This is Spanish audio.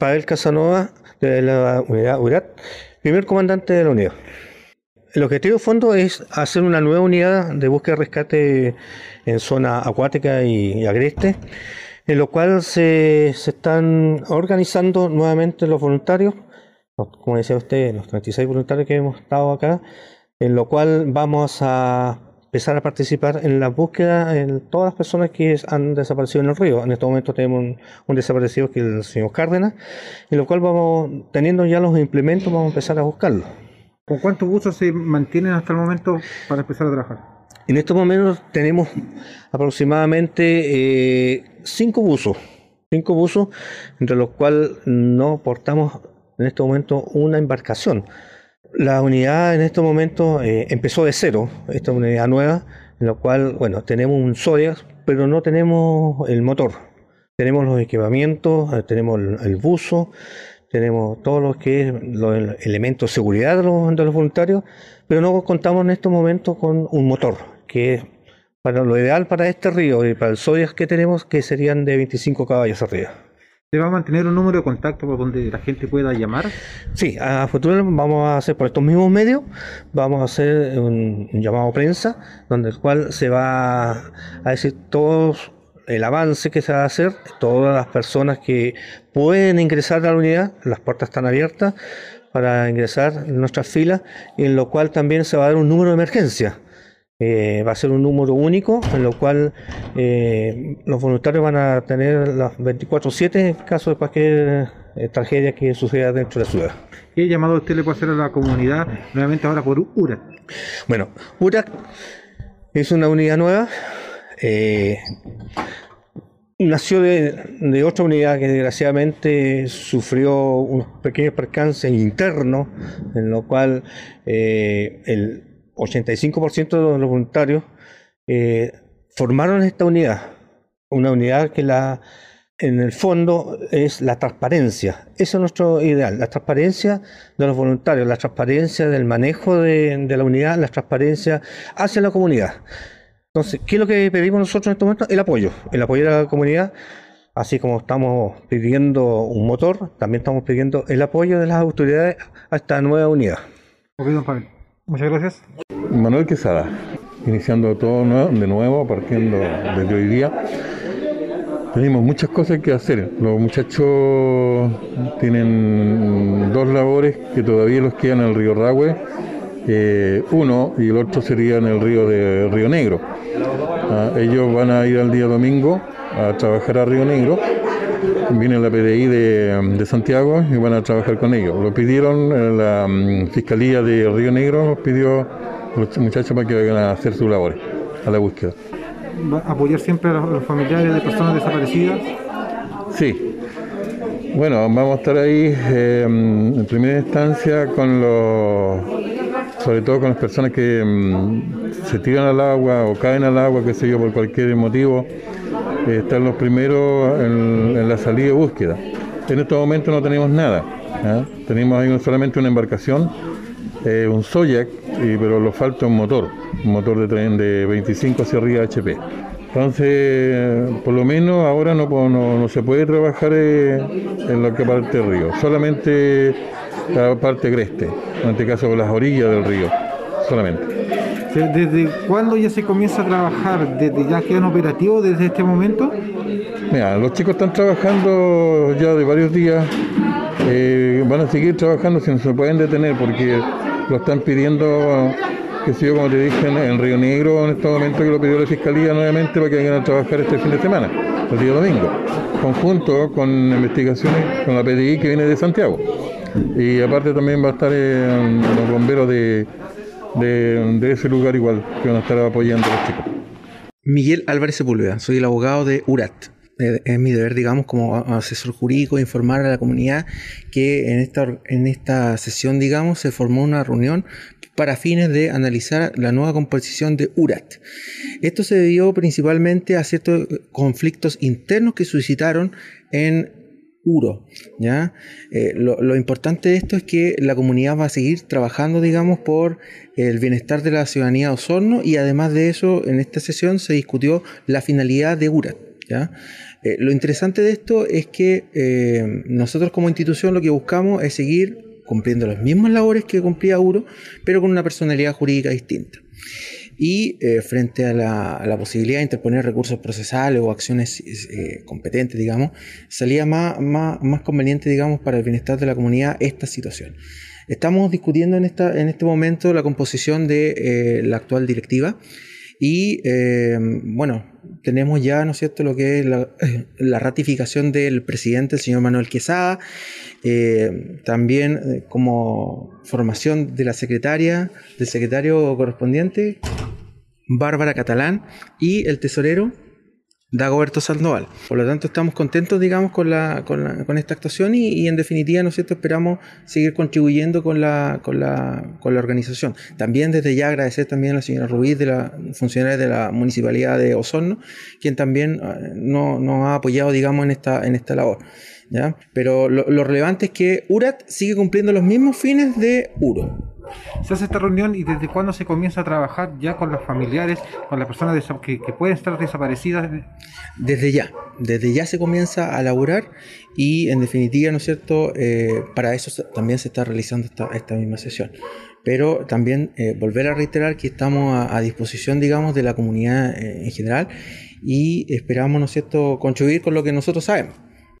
Pavel Casanova, de la unidad URAT, primer comandante de la unidad. El objetivo de fondo es hacer una nueva unidad de búsqueda y rescate en zona acuática y, agreste, en lo cual se, se, están organizando nuevamente los voluntarios, como decía usted, los 36 voluntarios que hemos estado acá, en lo cual vamos a empezar a participar en la búsqueda en todas las personas que han desaparecido en el río. En este momento tenemos un, desaparecido que es el señor Cárdenas, en lo cual vamos, teniendo ya los implementos, vamos a empezar a buscarlo. ¿Con cuántos buzos se mantienen hasta el momento para empezar a trabajar? En estos momentos tenemos aproximadamente eh, cinco buzos, cinco buzos, entre los cuales no portamos en este momento una embarcación. La unidad en este momento eh, empezó de cero, esta unidad nueva, en la cual, bueno, tenemos un Zodiac, pero no tenemos el motor. Tenemos los equipamientos, eh, tenemos el, buzo, tenemos todos los que es los elementos de seguridad de los, de los, voluntarios, pero no contamos en estos momentos con un motor, que es para lo ideal para este río y para el Zodiac que tenemos, que serían de 25 caballos arriba. ¿Se va a mantener un número de contacto por donde la gente pueda llamar? Sí, a futuro vamos a hacer por estos mismos medios, vamos a hacer un, llamado prensa, donde el cual se va a decir todo el avance que se va a hacer, todas las personas que pueden ingresar a la unidad, las puertas están abiertas para ingresar en nuestras filas, en lo cual también se va a dar un número de emergencia eh, va a ser un número único, en lo cual eh, los voluntarios van a tener las 24-7 en caso de cualquier eh, tragedia que suceda dentro de la ciudad. ¿Qué llamado usted le puede hacer a la comunidad nuevamente ahora por URAC? Bueno, URAC es una unidad nueva. nació de, otra unidad que desgraciadamente sufrió unos pequeños percances internos, en lo cual el 85% de los voluntarios eh, formaron esta unidad, una unidad que la, en el fondo es la transparencia. Eso es nuestro ideal, la transparencia de los voluntarios, la transparencia del manejo de, la unidad, la transparencia hacia la comunidad. Entonces, ¿qué es lo que pedimos nosotros en este momento? El apoyo, el apoyo a la comunidad. Así como estamos pidiendo un motor, también estamos pidiendo el apoyo de las autoridades a esta nueva unidad. Muchas gracias. Manuel Quesada, iniciando todo de nuevo, partiendo desde hoy día. Tenemos muchas cosas que hacer. Los muchachos tienen dos labores que todavía los quedan en el río Rahue. Eh, uno y el otro sería en el río de Río Negro. Ah, ellos van a ir al día domingo a trabajar a Río Negro viene la PDI de, Santiago y van a trabajar con ellos. Lo pidieron eh, la mm, Fiscalía de Río Negro, los pidió a los muchachos para que vayan a hacer sus labores, a la búsqueda. ¿Va a apoyar siempre a los familiares de personas desaparecidas? Sí. Bueno, vamos a estar ahí eh, en primera instancia con los, sobre todo con las personas que mm, se tiran al agua o caen al agua, que sé yo, por cualquier motivo están los primeros en, la salida de búsqueda. En estos momentos no tenemos nada. Tenemos ahí solamente una embarcación, eh, un Soyak, pero lo falta un motor, un motor de tren de 25 hacia arriba HP. Entonces, por lo menos ahora no, se puede trabajar eh, en lo que parte del río, solamente la parte agreste, en este caso las orillas del río, solamente. ¿Desde cuándo ya se comienza a trabajar? ¿Desde ya quedan operativos desde este momento? Mira, los chicos están trabajando ya de varios días. Eh, van a seguir trabajando si no se pueden detener porque lo están pidiendo, que sé yo, como te dije, en Río Negro en este momento que lo pidió la Fiscalía nuevamente para que vengan a trabajar este fin de semana, el día domingo, conjunto con investigaciones con la PDI que viene de Santiago. Y aparte también va a estar eh, los bomberos de de, ese lugar igual que van a estar apoyando a los chicos. Miguel Álvarez Sepúlveda, soy el abogado de URAT. Eh, es mi deber, digamos, como asesor jurídico, informar a la comunidad que en esta, en esta sesión, digamos, se formó una reunión para fines de analizar la nueva composición de URAT. Esto se debió principalmente a ciertos conflictos internos que suscitaron en Uro. ¿ya? Eh, lo, importante de esto es que la comunidad va a seguir trabajando, digamos, por el bienestar de la ciudadanía de Osorno y además de eso, en esta sesión se discutió la finalidad de URAT. ¿ya? Eh, lo interesante de esto es que eh, nosotros como institución lo que buscamos es seguir cumpliendo las mismas labores que cumplía URO, pero con una personalidad jurídica distinta. Y eh, frente a la, posibilidad de interponer recursos procesales o acciones competentes, digamos, salía más, más, más, conveniente, digamos, para el bienestar de la comunidad esta situación. Estamos discutiendo en, esta, en este momento la composición de la actual directiva y eh, bueno, tenemos ya, ¿no es cierto?, lo que es la, ratificación del presidente, el señor Manuel Quesada, eh, también eh, como formación de la secretaria, del secretario correspondiente, Bárbara Catalán, y el tesorero, Dagoberto Sandoval. Por lo tanto, estamos contentos, digamos, con, la, con, con esta actuación y, en definitiva, ¿no esperamos seguir contribuyendo con la, con, la, con la organización. También desde ya agradecer también a la señora Ruiz, de la funcionaria de la Municipalidad de Osorno, quien también eh, nos no ha apoyado, digamos, en esta, en esta labor. ¿ya? Pero lo, lo relevante es que URAT sigue cumpliendo los mismos fines de URO. Se hace esta reunión y desde cuándo se comienza a trabajar ya con los familiares, con las personas que, pueden estar desaparecidas. Desde ya, desde ya se comienza a laburar y en definitiva, ¿no es cierto? Eh, para eso también se está realizando esta, misma sesión. Pero también eh, volver a reiterar que estamos a, disposición, digamos, de la comunidad eh, en general y esperamos, ¿no es cierto?, contribuir con lo que nosotros sabemos.